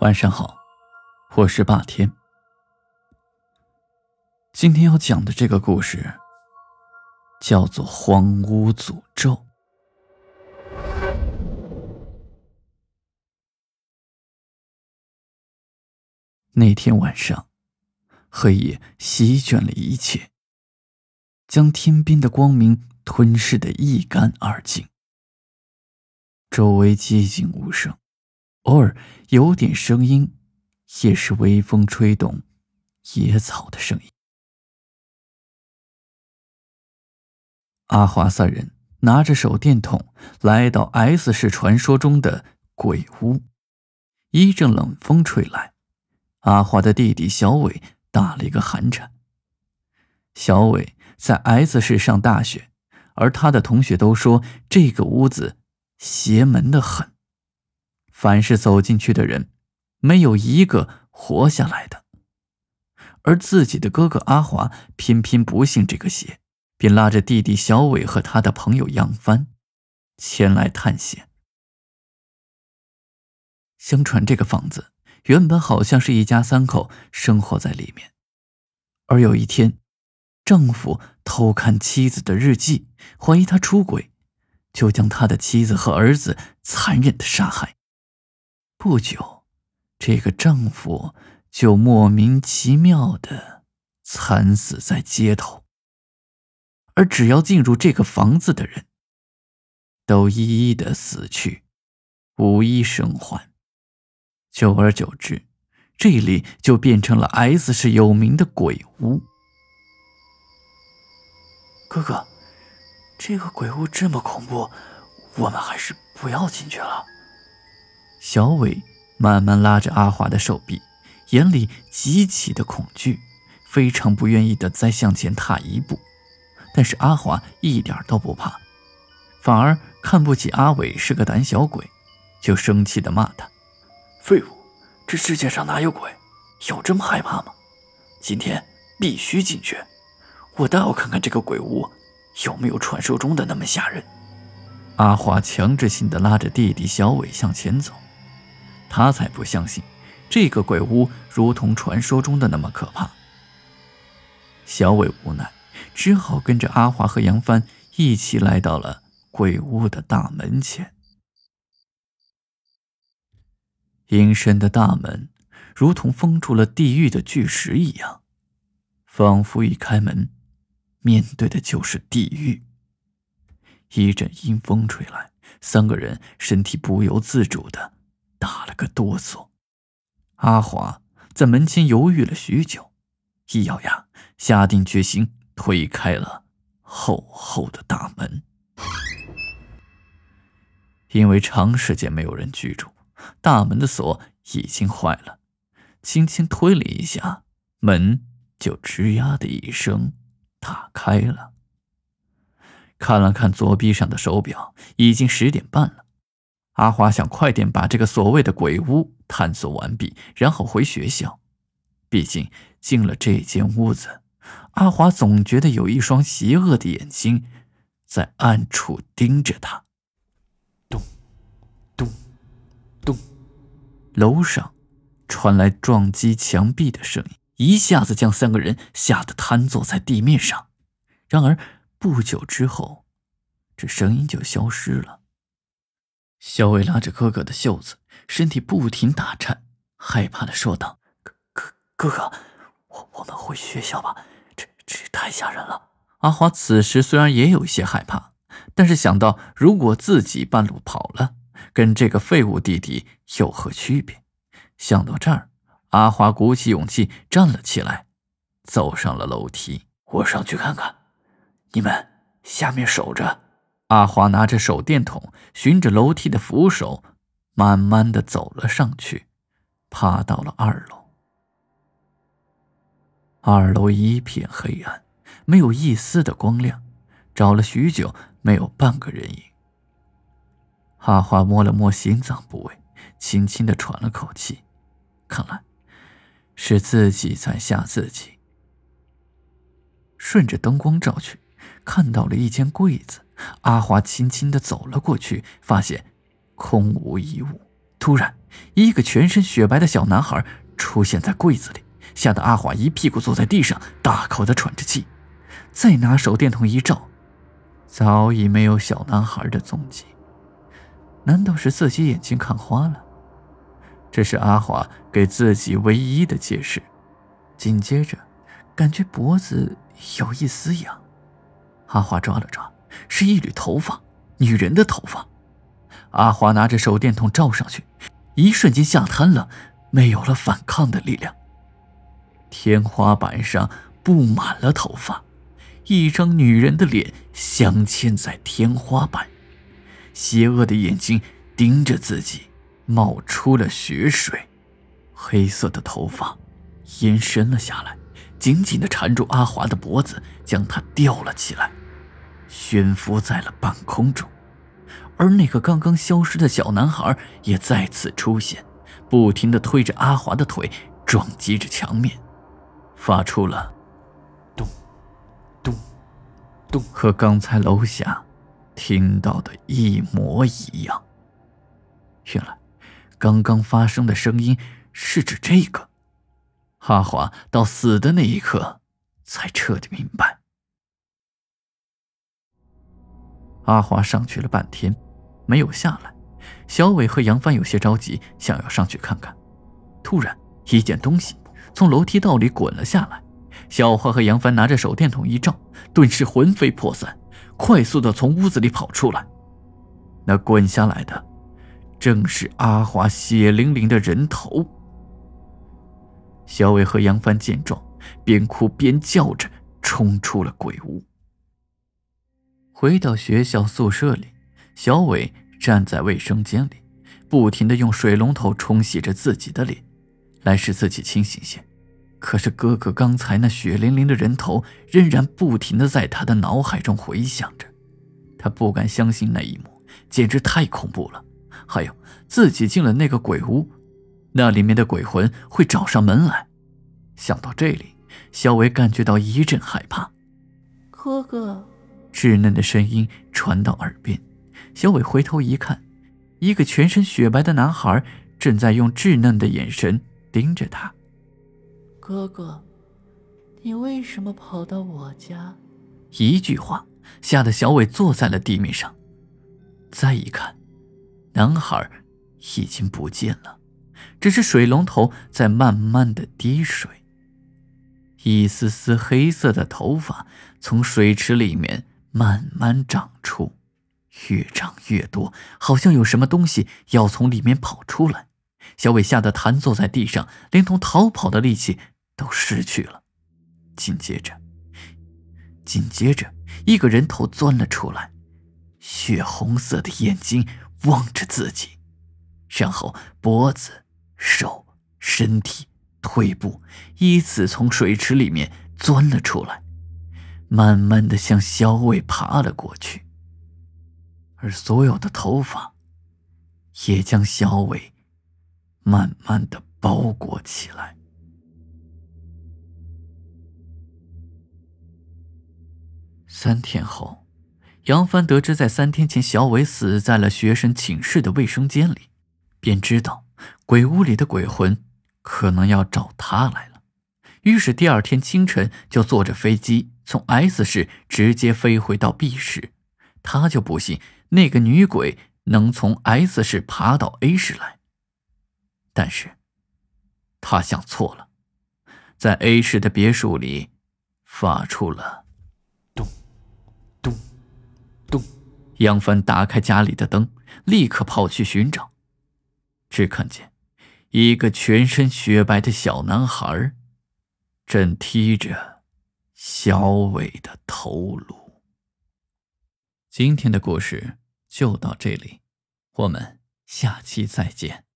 晚上好，我是霸天。今天要讲的这个故事叫做《荒屋诅咒》。那天晚上，黑夜席卷了一切，将天边的光明吞噬的一干二净。周围寂静无声。偶尔有点声音，也是微风吹动野草的声音。阿华三人拿着手电筒来到 S 市传说中的鬼屋，一阵冷风吹来，阿华的弟弟小伟打了一个寒颤。小伟在 S 市上大学，而他的同学都说这个屋子邪门的很。凡是走进去的人，没有一个活下来的。而自己的哥哥阿华偏偏不信这个邪，便拉着弟弟小伟和他的朋友杨帆前来探险。相传这个房子原本好像是一家三口生活在里面，而有一天，丈夫偷看妻子的日记，怀疑她出轨，就将他的妻子和儿子残忍的杀害。不久，这个丈夫就莫名其妙的惨死在街头。而只要进入这个房子的人，都一一的死去，无一生还。久而久之，这里就变成了 S 市有名的鬼屋。哥哥，这个鬼屋这么恐怖，我们还是不要进去了。小伟慢慢拉着阿华的手臂，眼里极其的恐惧，非常不愿意的再向前踏一步。但是阿华一点都不怕，反而看不起阿伟是个胆小鬼，就生气的骂他：“废物！这世界上哪有鬼？有这么害怕吗？今天必须进去！我倒要看看这个鬼屋有没有传说中的那么吓人。”阿华强制性的拉着弟弟小伟向前走。他才不相信，这个鬼屋如同传说中的那么可怕。小伟无奈，只好跟着阿华和杨帆一起来到了鬼屋的大门前。阴森的大门，如同封住了地狱的巨石一样，仿佛一开门，面对的就是地狱。一阵阴风吹来，三个人身体不由自主的。打了个哆嗦，阿华在门前犹豫了许久，一咬牙，下定决心推开了厚厚的大门。因为长时间没有人居住，大门的锁已经坏了，轻轻推了一下，门就吱呀的一声打开了。看了看左臂上的手表，已经十点半了。阿华想快点把这个所谓的鬼屋探索完毕，然后回学校。毕竟进了这间屋子，阿华总觉得有一双邪恶的眼睛在暗处盯着他。咚，咚，咚，楼上传来撞击墙壁的声音，一下子将三个人吓得瘫坐在地面上。然而不久之后，这声音就消失了。小伟拉着哥哥的袖子，身体不停打颤，害怕的说道：“哥哥，哥哥，我我们回学校吧，这这太吓人了。”阿华此时虽然也有些害怕，但是想到如果自己半路跑了，跟这个废物弟弟有何区别？想到这儿，阿华鼓起勇气站了起来，走上了楼梯。我上去看看，你们下面守着。阿华拿着手电筒，循着楼梯的扶手，慢慢的走了上去，爬到了二楼。二楼一片黑暗，没有一丝的光亮，找了许久，没有半个人影。阿华摸了摸心脏部位，轻轻的喘了口气，看来是自己在吓自己。顺着灯光照去，看到了一间柜子。阿华轻轻的走了过去，发现空无一物，突然，一个全身雪白的小男孩出现在柜子里，吓得阿华一屁股坐在地上，大口的喘着气。再拿手电筒一照，早已没有小男孩的踪迹。难道是自己眼睛看花了？这是阿华给自己唯一的解释。紧接着，感觉脖子有一丝痒，阿华抓了抓，是一缕头发，女人的头发。阿华拿着手电筒照上去，一瞬间吓瘫了，没有了反抗的力量。天花板上布满了头发，一张女人的脸镶嵌在天花板，邪恶的眼睛盯着自己，冒出了血水，黑色的头发延伸了下来，紧紧地缠住阿华的脖子，将他吊了起来，悬浮在了半空中。而那个刚刚消失的小男孩也再次出现，不停地推着阿华的腿，撞击着墙面，发出了咚咚咚，和刚才楼下听到的一模一样。原来，刚刚发生的声音是指这个。阿华到死的那一刻，才彻底明白。阿华上去了半天。没有下来，小伟和杨帆有些着急，想要上去看看。突然，一件东西从楼梯道里滚了下来。小花和杨帆拿着手电筒一照，顿时魂飞魄散，快速的从屋子里跑出来。那滚下来的，正是阿华血淋淋的人头。小伟和杨帆见状，边哭边叫着冲出了鬼屋。回到学校宿舍里。小伟站在卫生间里，不停的用水龙头冲洗着自己的脸，来使自己清醒些。可是哥哥刚才那血淋淋的人头仍然不停的在他的脑海中回响着，他不敢相信那一幕，简直太恐怖了。还有自己进了那个鬼屋，那里面的鬼魂会找上门来。想到这里，小伟感觉到一阵害怕。哥哥，稚嫩的声音传到耳边。小伟回头一看，一个全身雪白的男孩正在用稚嫩的眼神盯着他。哥哥，你为什么跑到我家？一句话吓得小伟坐在了地面上。再一看，男孩已经不见了，只是水龙头在慢慢的滴水。一丝丝黑色的头发从水池里面慢慢长出。越长越多，好像有什么东西要从里面跑出来。小伟吓得瘫坐在地上，连同逃跑的力气都失去了。紧接着，紧接着，一个人头钻了出来，血红色的眼睛望着自己，然后脖子、手、身体、腿部依次从水池里面钻了出来，慢慢的向小伟爬了过去。而所有的头发，也将小伟慢慢的包裹起来。三天后，杨帆得知在三天前小伟死在了学生寝室的卫生间里，便知道鬼屋里的鬼魂可能要找他来了。于是第二天清晨就坐着飞机从 S 市直接飞回到 B 市，他就不信。那个女鬼能从 S 市爬到 A 市来，但是，他想错了，在 A 市的别墅里，发出了咚咚咚。杨帆打开家里的灯，立刻跑去寻找，只看见一个全身雪白的小男孩，正踢着小伟的头颅。今天的故事。就到这里，我们下期再见。